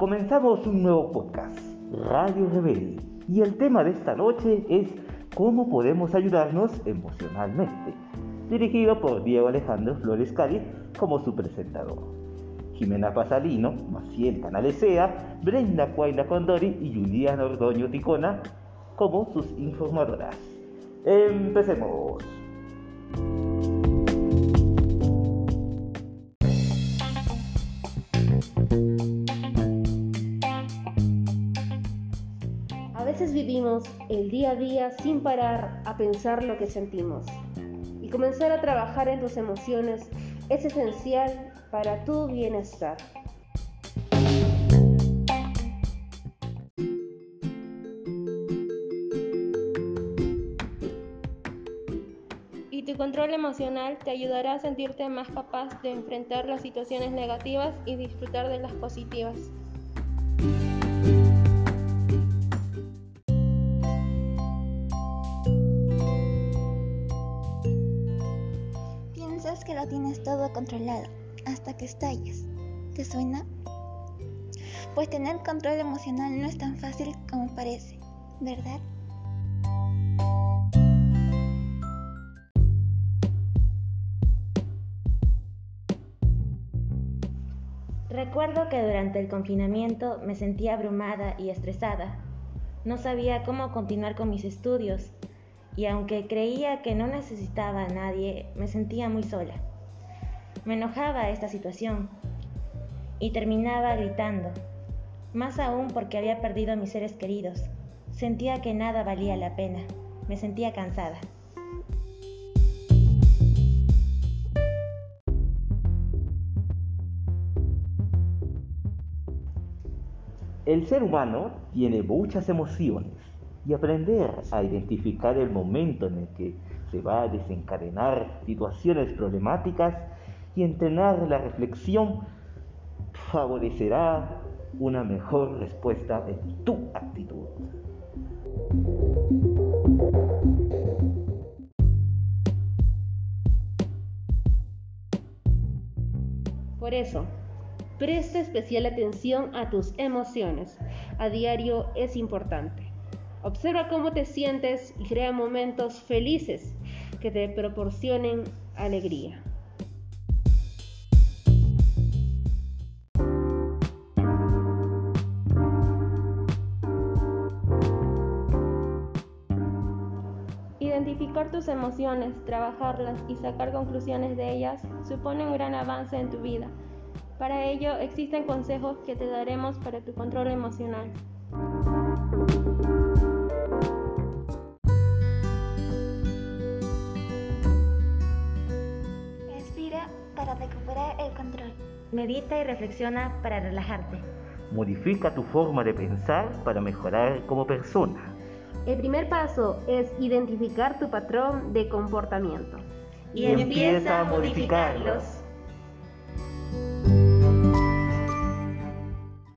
Comenzamos un nuevo podcast, Radio Rebelde, y el tema de esta noche es cómo podemos ayudarnos emocionalmente, dirigido por Diego Alejandro Flores Cádiz como su presentador. Jimena Pasalino, Maciel Canalesea, Brenda Cuaila Condori y Juliana Ordoño Ticona como sus informadoras. Empecemos. Veces vivimos el día a día sin parar a pensar lo que sentimos. Y comenzar a trabajar en tus emociones es esencial para tu bienestar. Y tu control emocional te ayudará a sentirte más capaz de enfrentar las situaciones negativas y disfrutar de las positivas. Que lo tienes todo controlado hasta que estalles. ¿Te suena? Pues tener control emocional no es tan fácil como parece, ¿verdad? Recuerdo que durante el confinamiento me sentía abrumada y estresada. No sabía cómo continuar con mis estudios y aunque creía que no necesitaba a nadie, me sentía muy sola. Me enojaba esta situación y terminaba gritando, más aún porque había perdido a mis seres queridos. Sentía que nada valía la pena, me sentía cansada. El ser humano tiene muchas emociones y aprender a identificar el momento en el que se va a desencadenar situaciones problemáticas y entrenar la reflexión favorecerá una mejor respuesta en tu actitud. Por eso, presta especial atención a tus emociones. A diario es importante. Observa cómo te sientes y crea momentos felices que te proporcionen alegría. Identificar tus emociones, trabajarlas y sacar conclusiones de ellas supone un gran avance en tu vida. Para ello existen consejos que te daremos para tu control emocional. Para recuperar el control. Medita y reflexiona para relajarte. Modifica tu forma de pensar para mejorar como persona. El primer paso es identificar tu patrón de comportamiento. Y empieza a modificarlos.